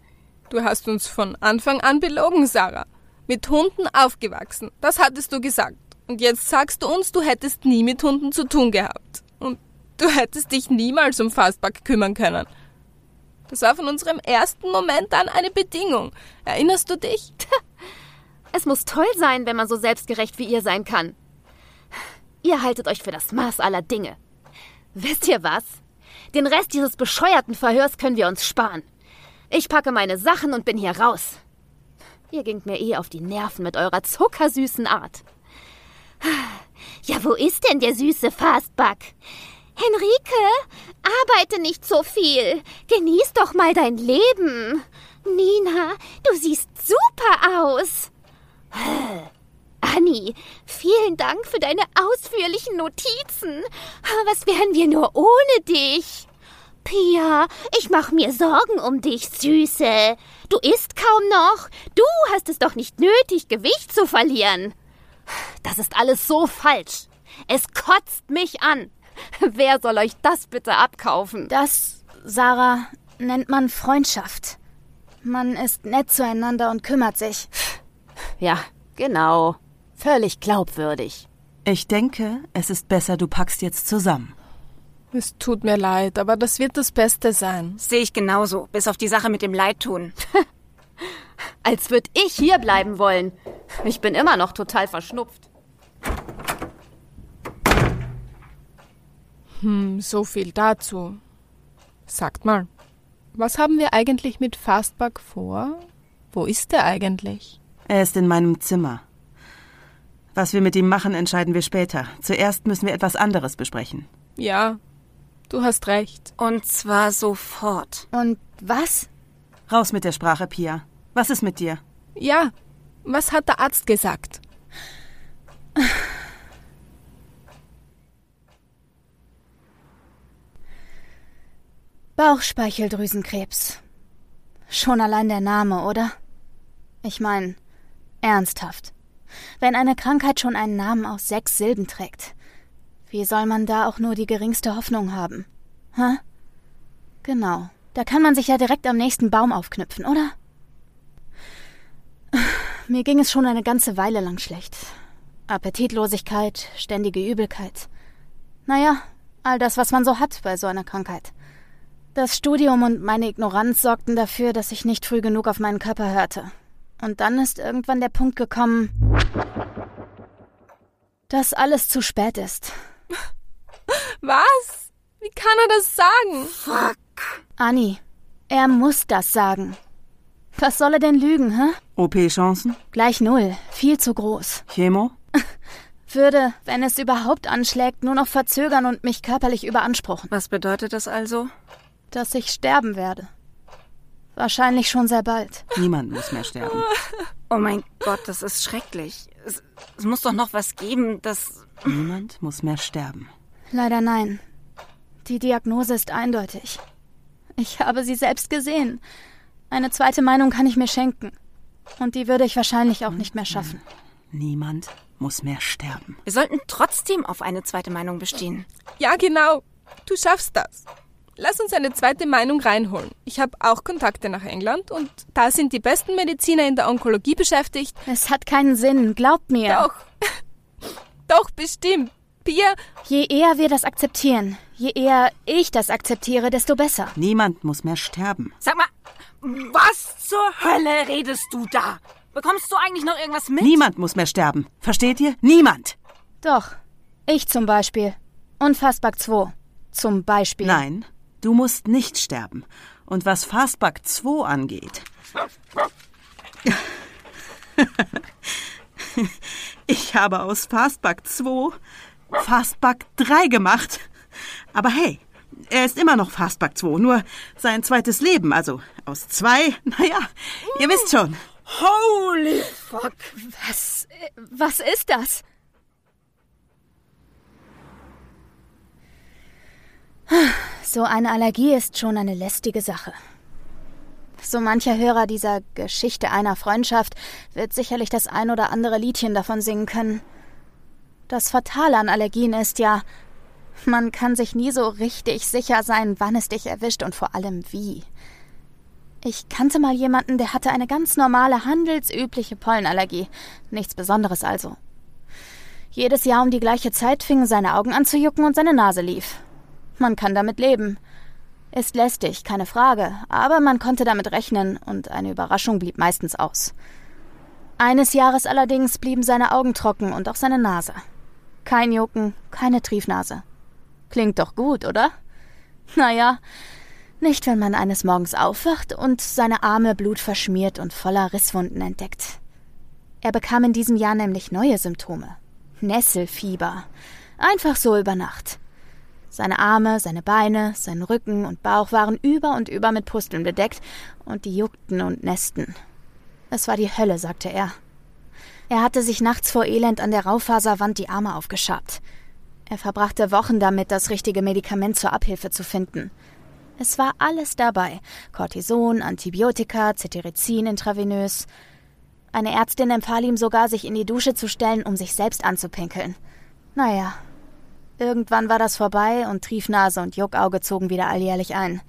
Du hast uns von Anfang an belogen, Sarah. Mit Hunden aufgewachsen. Das hattest du gesagt. Und jetzt sagst du uns, du hättest nie mit Hunden zu tun gehabt. Und du hättest dich niemals um Fastback kümmern können. Das war von unserem ersten Moment an eine Bedingung. Erinnerst du dich? Es muss toll sein, wenn man so selbstgerecht wie ihr sein kann. Ihr haltet euch für das Maß aller Dinge. Wisst ihr was? Den Rest dieses bescheuerten Verhörs können wir uns sparen. Ich packe meine Sachen und bin hier raus. Ihr gingt mir eh auf die Nerven mit eurer zuckersüßen Art. Ja, wo ist denn der süße Fastback? Henrike, arbeite nicht so viel. Genieß doch mal dein Leben. Nina, du siehst super aus. Anni, vielen Dank für deine ausführlichen Notizen. Was wären wir nur ohne dich? Pia, ich mach mir Sorgen um dich, Süße. Du isst kaum noch. Du hast es doch nicht nötig, Gewicht zu verlieren. Das ist alles so falsch. Es kotzt mich an. Wer soll euch das bitte abkaufen? Das, Sarah, nennt man Freundschaft. Man ist nett zueinander und kümmert sich. Ja, genau. Völlig glaubwürdig. Ich denke, es ist besser, du packst jetzt zusammen. Es tut mir leid, aber das wird das Beste sein. Sehe ich genauso, bis auf die Sache mit dem Leidtun. Als würde ich hier bleiben wollen. Ich bin immer noch total verschnupft. Hm, so viel dazu. Sagt mal, was haben wir eigentlich mit Fastback vor? Wo ist er eigentlich? Er ist in meinem Zimmer. Was wir mit ihm machen, entscheiden wir später. Zuerst müssen wir etwas anderes besprechen. Ja, du hast recht. Und zwar sofort. Und was? Raus mit der Sprache, Pia. Was ist mit dir? Ja, was hat der Arzt gesagt? Bauchspeicheldrüsenkrebs. Schon allein der Name, oder? Ich meine, ernsthaft. Wenn eine Krankheit schon einen Namen aus sechs Silben trägt, wie soll man da auch nur die geringste Hoffnung haben? Hä? Genau. Da kann man sich ja direkt am nächsten Baum aufknüpfen, oder? Mir ging es schon eine ganze Weile lang schlecht. Appetitlosigkeit, ständige Übelkeit. Naja, all das, was man so hat bei so einer Krankheit. Das Studium und meine Ignoranz sorgten dafür, dass ich nicht früh genug auf meinen Körper hörte. Und dann ist irgendwann der Punkt gekommen, dass alles zu spät ist. Was? Wie kann er das sagen? Fuck. Anni, er muss das sagen. Was soll er denn lügen, hä? OP-Chancen? Gleich null. Viel zu groß. Chemo? Würde, wenn es überhaupt anschlägt, nur noch verzögern und mich körperlich überanspruchen. Was bedeutet das also? Dass ich sterben werde. Wahrscheinlich schon sehr bald. Niemand muss mehr sterben. Oh mein Gott, das ist schrecklich. Es, es muss doch noch was geben, das. Niemand muss mehr sterben. Leider nein. Die Diagnose ist eindeutig. Ich habe sie selbst gesehen. Eine zweite Meinung kann ich mir schenken. Und die würde ich wahrscheinlich auch nicht mehr schaffen. Niemand muss mehr sterben. Wir sollten trotzdem auf eine zweite Meinung bestehen. Ja, genau. Du schaffst das. Lass uns eine zweite Meinung reinholen. Ich habe auch Kontakte nach England und da sind die besten Mediziner in der Onkologie beschäftigt. Es hat keinen Sinn, glaubt mir. Doch. Doch, bestimmt. Pia, Je eher wir das akzeptieren, Je eher ich das akzeptiere, desto besser. Niemand muss mehr sterben. Sag mal, was zur Hölle redest du da? Bekommst du eigentlich noch irgendwas mit? Niemand muss mehr sterben. Versteht ihr? Niemand. Doch. Ich zum Beispiel. Und Fastback 2. Zum Beispiel. Nein, du musst nicht sterben. Und was Fastback 2 angeht. ich habe aus Fastback 2 Fastback 3 gemacht. Aber hey, er ist immer noch Fastback 2, nur sein zweites Leben, also aus zwei, naja, ihr wisst schon. Holy fuck. Was, was ist das? So eine Allergie ist schon eine lästige Sache. So mancher Hörer dieser Geschichte einer Freundschaft wird sicherlich das ein oder andere Liedchen davon singen können. Das Fatale an Allergien ist ja, man kann sich nie so richtig sicher sein, wann es dich erwischt und vor allem wie. Ich kannte mal jemanden, der hatte eine ganz normale, handelsübliche Pollenallergie. Nichts Besonderes also. Jedes Jahr um die gleiche Zeit fingen seine Augen an zu jucken und seine Nase lief. Man kann damit leben. Ist lästig, keine Frage, aber man konnte damit rechnen und eine Überraschung blieb meistens aus. Eines Jahres allerdings blieben seine Augen trocken und auch seine Nase. Kein Jucken, keine Triefnase. Klingt doch gut, oder? Naja, nicht, wenn man eines Morgens aufwacht und seine Arme blutverschmiert und voller Risswunden entdeckt. Er bekam in diesem Jahr nämlich neue Symptome. Nesselfieber. Einfach so über Nacht. Seine Arme, seine Beine, sein Rücken und Bauch waren über und über mit Pusteln bedeckt, und die juckten und nästen. Es war die Hölle, sagte er. Er hatte sich nachts vor Elend an der Raufaserwand die Arme aufgeschabt. Er verbrachte Wochen damit, das richtige Medikament zur Abhilfe zu finden. Es war alles dabei. Cortison, Antibiotika, Cetirizin intravenös. Eine Ärztin empfahl ihm sogar, sich in die Dusche zu stellen, um sich selbst anzupinkeln. Naja, Irgendwann war das vorbei und Triefnase und Juckauge zogen wieder alljährlich ein.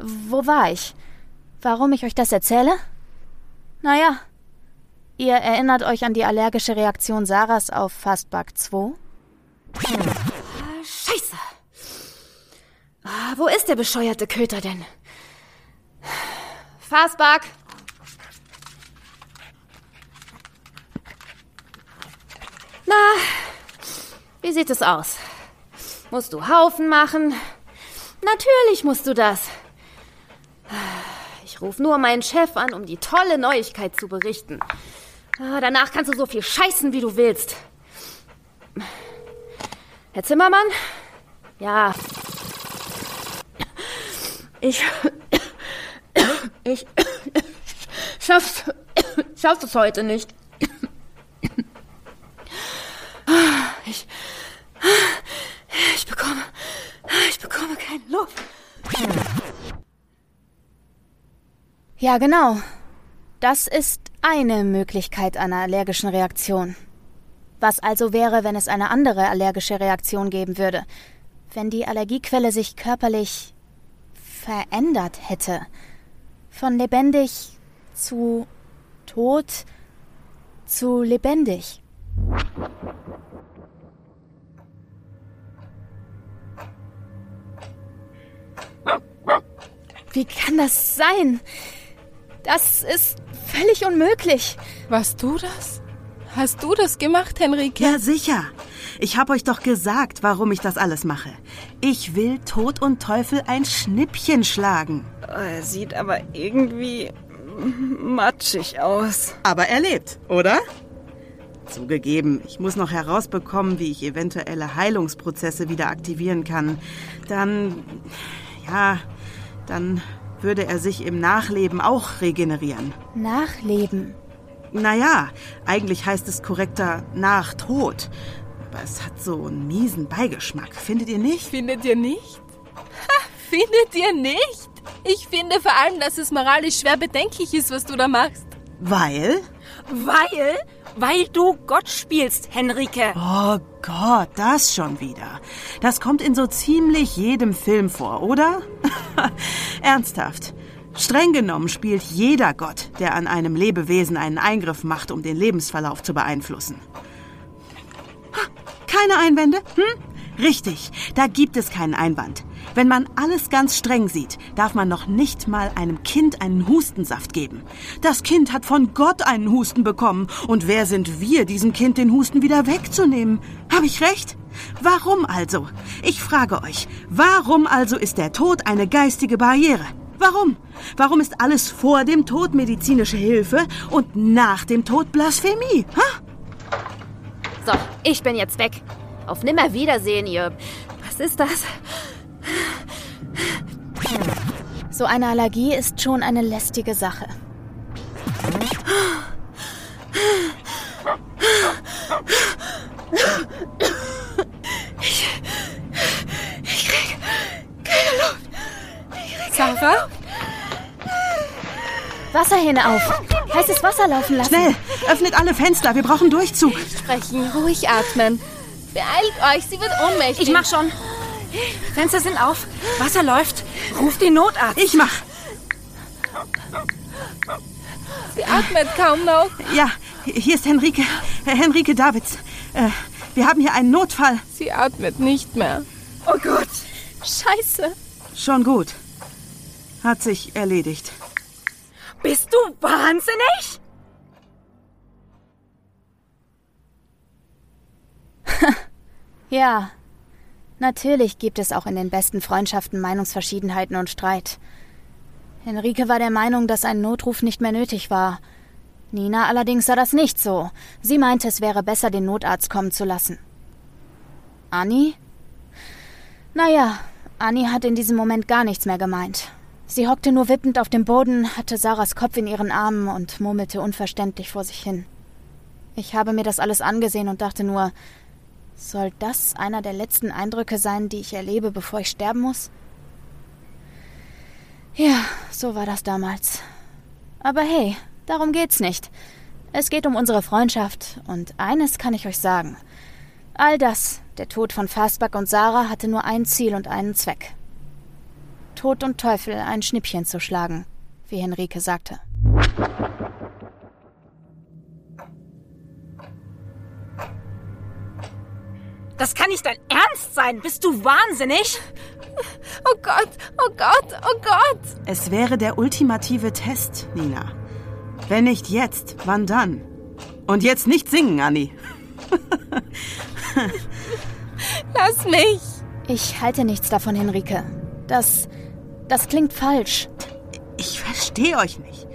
Wo war ich? Warum ich euch das erzähle? Naja, ihr erinnert euch an die allergische Reaktion Sarahs auf Fastback 2? Scheiße! Ah, wo ist der bescheuerte Köter denn? Fastback! Na, wie sieht es aus? Musst du Haufen machen? Natürlich musst du das. Ich rufe nur meinen Chef an, um die tolle Neuigkeit zu berichten. Ah, danach kannst du so viel scheißen, wie du willst. Herr Zimmermann? Ja. Ich. Ich. Schaff's. Schaff's es heute nicht. Ich. Ich bekomme. Ich bekomme keine Luft. Ja, genau. Das ist eine Möglichkeit einer allergischen Reaktion. Was also wäre, wenn es eine andere allergische Reaktion geben würde? Wenn die Allergiequelle sich körperlich verändert hätte? Von lebendig zu tot zu lebendig. Wie kann das sein? Das ist völlig unmöglich. Warst du das? Hast du das gemacht, Henrike? Ja, sicher. Ich hab euch doch gesagt, warum ich das alles mache. Ich will Tod und Teufel ein Schnippchen schlagen. Er sieht aber irgendwie matschig aus. Aber er lebt, oder? Zugegeben, ich muss noch herausbekommen, wie ich eventuelle Heilungsprozesse wieder aktivieren kann. Dann, ja, dann würde er sich im Nachleben auch regenerieren. Nachleben? Naja, eigentlich heißt es korrekter nach Tod. Aber es hat so einen miesen Beigeschmack, findet ihr nicht? Findet ihr nicht? Ha, findet ihr nicht? Ich finde vor allem, dass es moralisch schwer bedenklich ist, was du da machst. Weil? Weil? Weil du Gott spielst, Henrike. Oh Gott, das schon wieder. Das kommt in so ziemlich jedem Film vor, oder? Ernsthaft. Streng genommen spielt jeder Gott, der an einem Lebewesen einen Eingriff macht, um den Lebensverlauf zu beeinflussen. Keine Einwände? Hm? Richtig, da gibt es keinen Einwand. Wenn man alles ganz streng sieht, darf man noch nicht mal einem Kind einen Hustensaft geben. Das Kind hat von Gott einen Husten bekommen. Und wer sind wir, diesem Kind den Husten wieder wegzunehmen? Habe ich recht? Warum also? Ich frage euch, warum also ist der Tod eine geistige Barriere? Warum? Warum ist alles vor dem Tod medizinische Hilfe und nach dem Tod Blasphemie? Ha? So, ich bin jetzt weg. Auf Nimmerwiedersehen, ihr. Was ist das? So eine Allergie ist schon eine lästige Sache. Ich, ich krieg keine Luft. Sarah? Wasserhähne auf. Heißes Wasser laufen lassen. Schnell, öffnet alle Fenster. Wir brauchen Durchzug. Sprechen, ruhig atmen. Beeilt euch, sie wird ohnmächtig. Ich mach schon. Fenster sind auf. Wasser läuft. Ruf den Notarzt. Ich mach. Sie atmet kaum noch. Ja, hier ist Henrike. Henrike Davids. Äh, wir haben hier einen Notfall. Sie atmet nicht mehr. Oh Gott. Scheiße. Schon gut. Hat sich erledigt. Bist du wahnsinnig? Ja, natürlich gibt es auch in den besten Freundschaften Meinungsverschiedenheiten und Streit. Henrike war der Meinung, dass ein Notruf nicht mehr nötig war. Nina allerdings sah das nicht so. Sie meinte, es wäre besser, den Notarzt kommen zu lassen. Annie? Naja, Annie hat in diesem Moment gar nichts mehr gemeint. Sie hockte nur wippend auf dem Boden, hatte Sarahs Kopf in ihren Armen und murmelte unverständlich vor sich hin. Ich habe mir das alles angesehen und dachte nur, soll das einer der letzten Eindrücke sein, die ich erlebe, bevor ich sterben muss? Ja, so war das damals. Aber hey, darum geht's nicht. Es geht um unsere Freundschaft und eines kann ich euch sagen. All das, der Tod von Fastback und Sarah, hatte nur ein Ziel und einen Zweck. Tod und Teufel ein Schnippchen zu schlagen, wie Henrike sagte. Das kann nicht dein Ernst sein. Bist du wahnsinnig? Oh Gott, oh Gott, oh Gott. Es wäre der ultimative Test, Nina. Wenn nicht jetzt, wann dann? Und jetzt nicht singen, Annie. Lass mich. Ich halte nichts davon, Henrike. Das. Das klingt falsch. Ich verstehe euch nicht.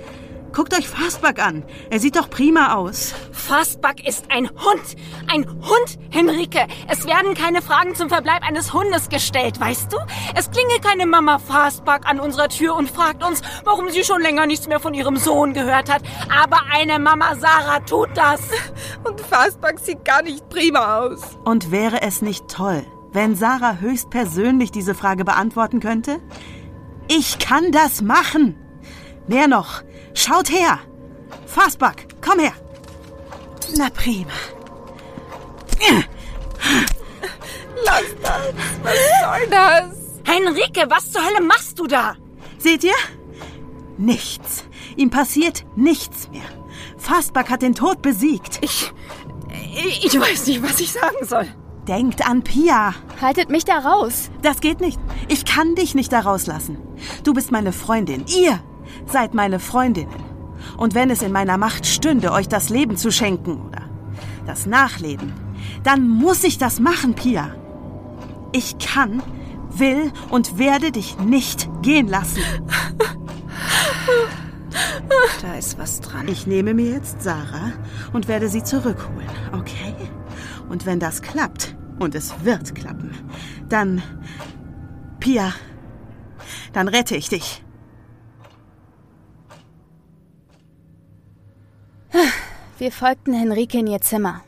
Guckt euch Fastback an. Er sieht doch prima aus. Fastback ist ein Hund. Ein Hund, Henrike. Es werden keine Fragen zum Verbleib eines Hundes gestellt, weißt du? Es klingelt keine Mama Fastback an unserer Tür und fragt uns, warum sie schon länger nichts mehr von ihrem Sohn gehört hat. Aber eine Mama Sarah tut das. Und Fastback sieht gar nicht prima aus. Und wäre es nicht toll, wenn Sarah höchstpersönlich diese Frage beantworten könnte? Ich kann das machen. Mehr noch, schaut her. Fastback, komm her. Na prima. Lass das. Was soll das? Henrike, was zur Hölle machst du da? Seht ihr? Nichts. Ihm passiert nichts mehr. Fastback hat den Tod besiegt. Ich. Ich weiß nicht, was ich sagen soll. Denkt an Pia. Haltet mich da raus. Das geht nicht. Ich kann dich nicht da rauslassen. Du bist meine Freundin. Ihr seid meine Freundinnen. Und wenn es in meiner Macht stünde, euch das Leben zu schenken oder das Nachleben, dann muss ich das machen, Pia. Ich kann, will und werde dich nicht gehen lassen. Da ist was dran. Ich nehme mir jetzt Sarah und werde sie zurückholen, okay? Und wenn das klappt, und es wird klappen, dann, Pia, dann rette ich dich. Wir folgten Henrike in ihr Zimmer.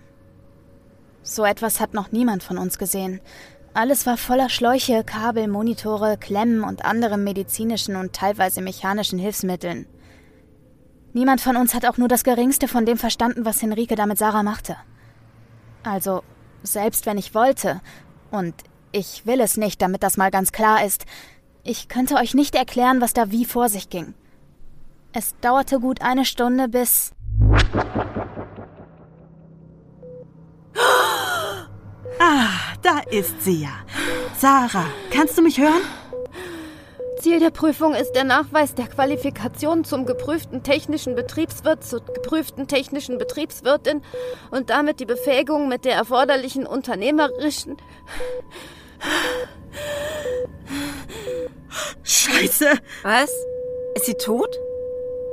So etwas hat noch niemand von uns gesehen. Alles war voller Schläuche, Kabel, Monitore, Klemmen und anderen medizinischen und teilweise mechanischen Hilfsmitteln. Niemand von uns hat auch nur das geringste von dem verstanden, was Henrike da mit Sarah machte. Also, selbst wenn ich wollte, und ich will es nicht, damit das mal ganz klar ist, ich könnte euch nicht erklären, was da wie vor sich ging. Es dauerte gut eine Stunde, bis Ah, da ist sie ja. Sarah, kannst du mich hören? Ziel der Prüfung ist der Nachweis der Qualifikation zum geprüften technischen Betriebswirt zur geprüften technischen Betriebswirtin und damit die Befähigung mit der erforderlichen unternehmerischen. Scheiße! Was? Ist sie tot?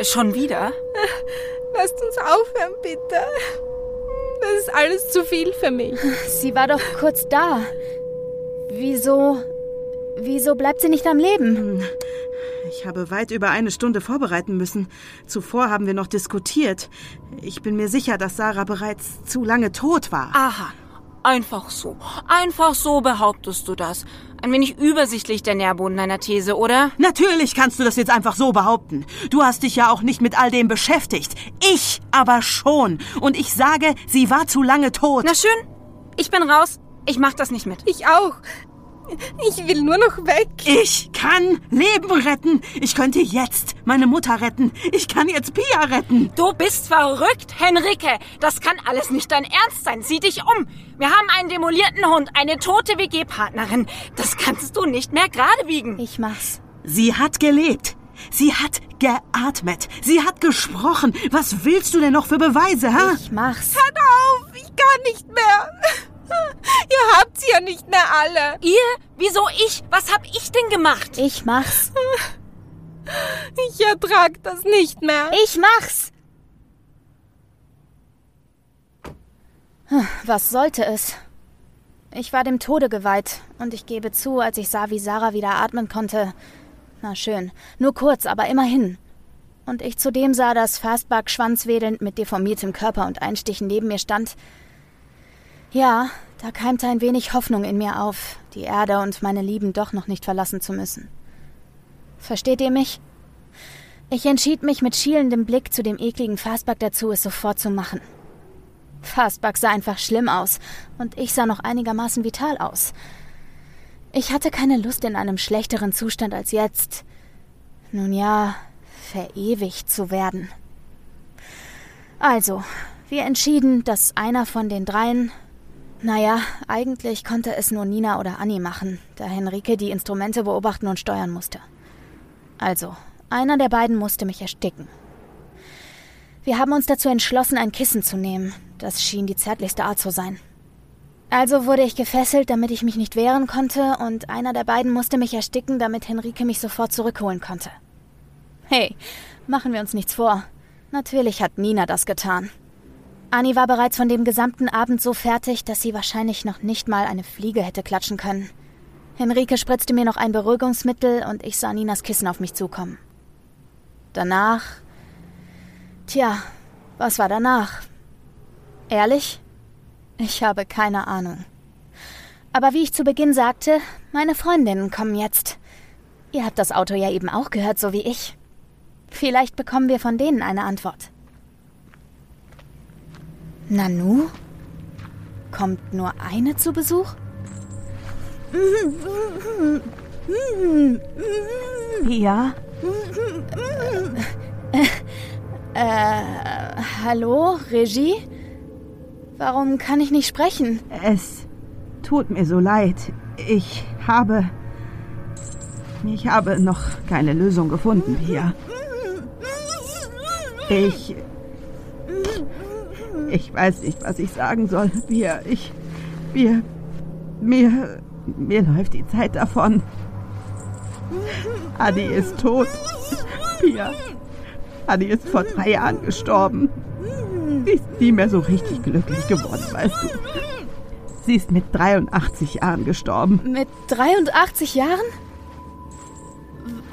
Schon wieder? Lasst uns aufhören, bitte. Das ist alles zu viel für mich. Sie war doch kurz da. Wieso. Wieso bleibt sie nicht am Leben? Ich habe weit über eine Stunde vorbereiten müssen. Zuvor haben wir noch diskutiert. Ich bin mir sicher, dass Sarah bereits zu lange tot war. Aha. Einfach so. Einfach so behauptest du das. Ein wenig übersichtlich der Nährboden deiner These, oder? Natürlich kannst du das jetzt einfach so behaupten. Du hast dich ja auch nicht mit all dem beschäftigt. Ich aber schon. Und ich sage, sie war zu lange tot. Na schön. Ich bin raus. Ich mach das nicht mit. Ich auch. Ich will nur noch weg. Ich kann Leben retten. Ich könnte jetzt meine Mutter retten. Ich kann jetzt Pia retten. Du bist verrückt, Henrike. Das kann alles nicht dein Ernst sein. Sieh dich um. Wir haben einen demolierten Hund, eine tote WG-Partnerin. Das kannst du nicht mehr gerade biegen. Ich mach's. Sie hat gelebt. Sie hat geatmet. Sie hat gesprochen. Was willst du denn noch für Beweise, ha? Ich mach's. Hört auf, ich kann nicht mehr. Ihr habt sie ja nicht mehr alle. Ihr? Wieso ich? Was hab ich denn gemacht? Ich mach's. Ich ertrag das nicht mehr. Ich mach's. Was sollte es? Ich war dem Tode geweiht und ich gebe zu, als ich sah, wie Sarah wieder atmen konnte. Na schön, nur kurz, aber immerhin. Und ich zudem sah, dass Fastback schwanzwedelnd mit deformiertem Körper und Einstichen neben mir stand. Ja, da keimte ein wenig Hoffnung in mir auf, die Erde und meine Lieben doch noch nicht verlassen zu müssen. Versteht ihr mich? Ich entschied mich mit schielendem Blick zu dem ekligen Fastback dazu, es sofort zu machen. Fastback sah einfach schlimm aus und ich sah noch einigermaßen vital aus. Ich hatte keine Lust in einem schlechteren Zustand als jetzt. Nun ja, verewigt zu werden. Also, wir entschieden, dass einer von den dreien. Naja, eigentlich konnte es nur Nina oder Annie machen, da Henrike die Instrumente beobachten und steuern musste. Also, einer der beiden musste mich ersticken. Wir haben uns dazu entschlossen, ein Kissen zu nehmen. Das schien die zärtlichste Art zu sein. Also wurde ich gefesselt, damit ich mich nicht wehren konnte, und einer der beiden musste mich ersticken, damit Henrike mich sofort zurückholen konnte. Hey, machen wir uns nichts vor. Natürlich hat Nina das getan. Annie war bereits von dem gesamten Abend so fertig, dass sie wahrscheinlich noch nicht mal eine Fliege hätte klatschen können. Henrike spritzte mir noch ein Beruhigungsmittel und ich sah Ninas Kissen auf mich zukommen. Danach. Tja, was war danach? Ehrlich? Ich habe keine Ahnung. Aber wie ich zu Beginn sagte, meine Freundinnen kommen jetzt. Ihr habt das Auto ja eben auch gehört, so wie ich. Vielleicht bekommen wir von denen eine Antwort. Nanu? Kommt nur eine zu Besuch? Pia? Äh, hallo, Regie? Warum kann ich nicht sprechen? Es tut mir so leid. Ich habe. Ich habe noch keine Lösung gefunden, Pia. Ich. Ich weiß nicht, was ich sagen soll, Pia. Ich. Wir. Mir. Mir läuft die Zeit davon. Adi ist tot. Pia. Adi ist vor drei Jahren gestorben. Sie ist nie mehr so richtig glücklich geworden, weißt du. Sie ist mit 83 Jahren gestorben. Mit 83 Jahren?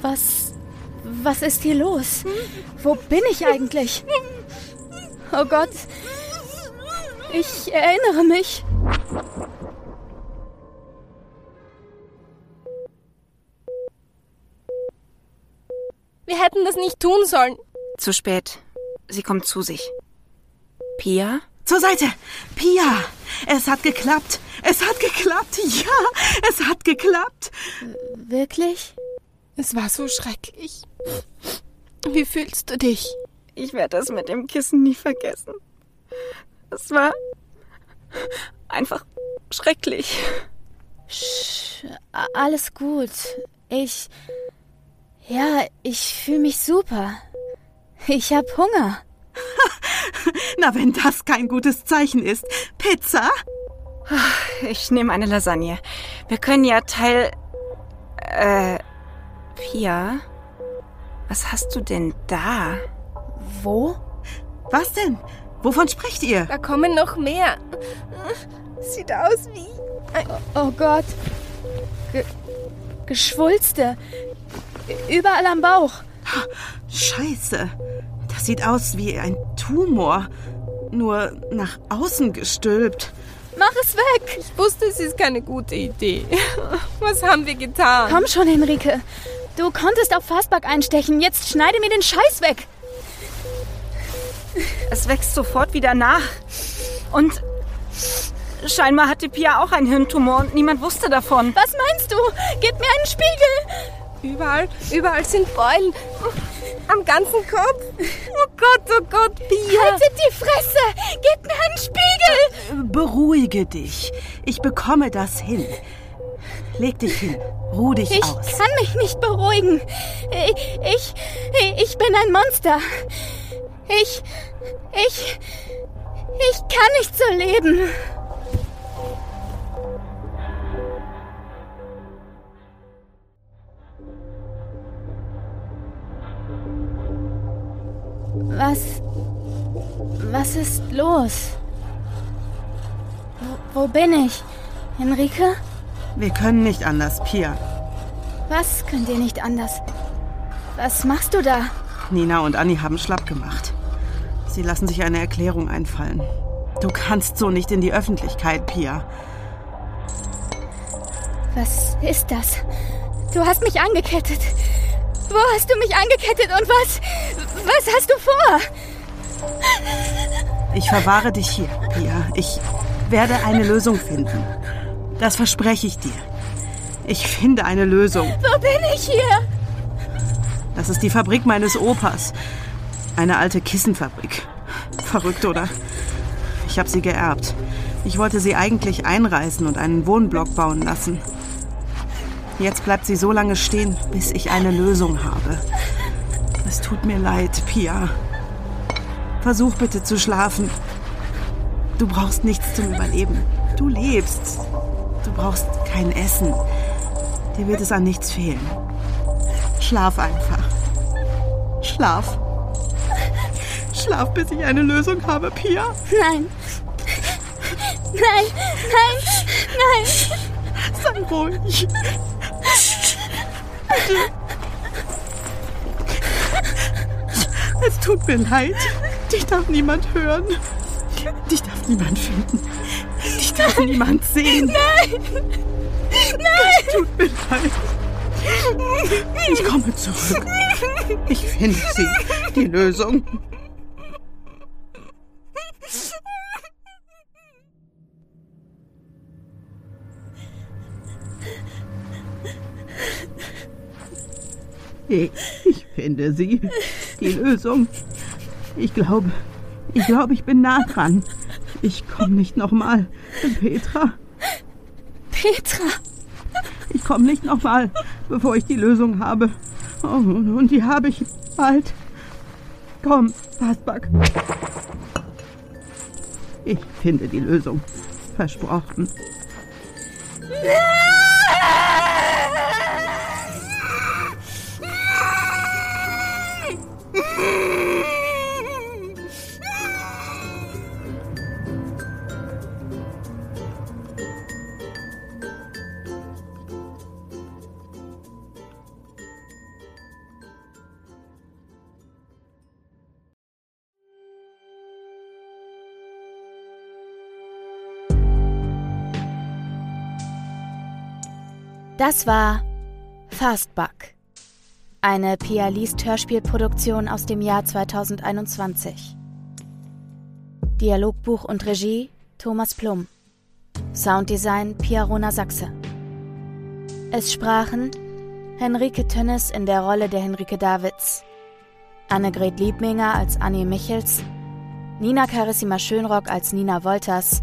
Was. Was ist hier los? Wo bin ich eigentlich? Oh Gott. Ich erinnere mich. Wir hätten das nicht tun sollen. Zu spät. Sie kommt zu sich. Pia? Zur Seite! Pia! Es hat geklappt! Es hat geklappt! Ja! Es hat geklappt! Wirklich? Es war so schrecklich. Wie fühlst du dich? Ich werde das mit dem Kissen nie vergessen. Es war einfach schrecklich. Sch, alles gut. Ich. Ja, ich fühle mich super. Ich hab Hunger. Na, wenn das kein gutes Zeichen ist. Pizza? Ich nehme eine Lasagne. Wir können ja Teil. Äh. Pia? Was hast du denn da? Wo? Was denn? Wovon sprecht ihr? Da kommen noch mehr. Sieht aus wie. Oh Gott. Ge Geschwulste. Überall am Bauch. Scheiße. Das sieht aus wie ein Tumor. Nur nach außen gestülpt. Mach es weg! Ich wusste, es ist keine gute Idee. Was haben wir getan? Komm schon, Henrike. Du konntest auf Fastback einstechen. Jetzt schneide mir den Scheiß weg. Es wächst sofort wieder nach. Und scheinbar hatte Pia auch einen Hirntumor und niemand wusste davon. Was meinst du? Gib mir einen Spiegel. Überall, überall sind Beulen. Am ganzen Kopf. Oh Gott, oh Gott, Pia. Haltet die Fresse! Gib mir einen Spiegel! Beruhige dich. Ich bekomme das hin. Leg dich hin. Ruh dich Ich aus. kann mich nicht beruhigen. Ich, ich, ich bin ein Monster. Ich, ich, ich kann nicht so leben. Was, was ist los? Wo, wo bin ich? Henrike? Wir können nicht anders, Pia. Was könnt ihr nicht anders? Was machst du da? Nina und Anni haben schlapp gemacht. Sie lassen sich eine Erklärung einfallen. Du kannst so nicht in die Öffentlichkeit, Pia. Was ist das? Du hast mich angekettet. Wo hast du mich angekettet und was? Was hast du vor? Ich verwahre dich hier, Pia. Ich werde eine Lösung finden. Das verspreche ich dir. Ich finde eine Lösung. Wo bin ich hier? Das ist die Fabrik meines Opas. Eine alte Kissenfabrik. Verrückt, oder? Ich habe sie geerbt. Ich wollte sie eigentlich einreißen und einen Wohnblock bauen lassen. Jetzt bleibt sie so lange stehen, bis ich eine Lösung habe. Es tut mir leid, Pia. Versuch bitte zu schlafen. Du brauchst nichts zum Überleben. Du lebst. Du brauchst kein Essen. Dir wird es an nichts fehlen. Schlaf einfach. Schlaf. Schlaf, bis ich eine Lösung habe, Pia. Nein. Nein, nein, nein. Sei ruhig. Es tut mir leid. Dich darf niemand hören. Dich darf niemand finden. Dich darf niemand sehen. Nein. Es tut mir leid. Ich komme zurück. Ich finde sie. Die Lösung. Ich, finde sie. Die Lösung. Ich glaube, ich glaube, ich bin nah dran. Ich komme nicht nochmal. Petra, Petra. ich komme nicht nochmal, bevor ich die Lösung habe. Und die habe ich bald. Komm, Fastback. Ich finde die Lösung. Versprochen. Das war Fastbuck. Eine Pia Liest Hörspielproduktion aus dem Jahr 2021. Dialogbuch und Regie Thomas Plum. Sounddesign Pia-Rona Sachse. Es sprachen Henrike Tönnes in der Rolle der Henrike Davids, Annegret Liebminger als Annie Michels, Nina Carissima Schönrock als Nina Wolters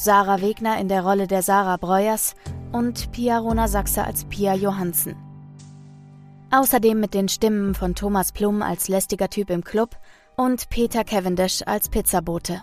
Sarah Wegner in der Rolle der Sarah Breuers und Pia Rona Sachse als Pia Johansen. Außerdem mit den Stimmen von Thomas Plum als lästiger Typ im Club und Peter Cavendish als Pizzabote.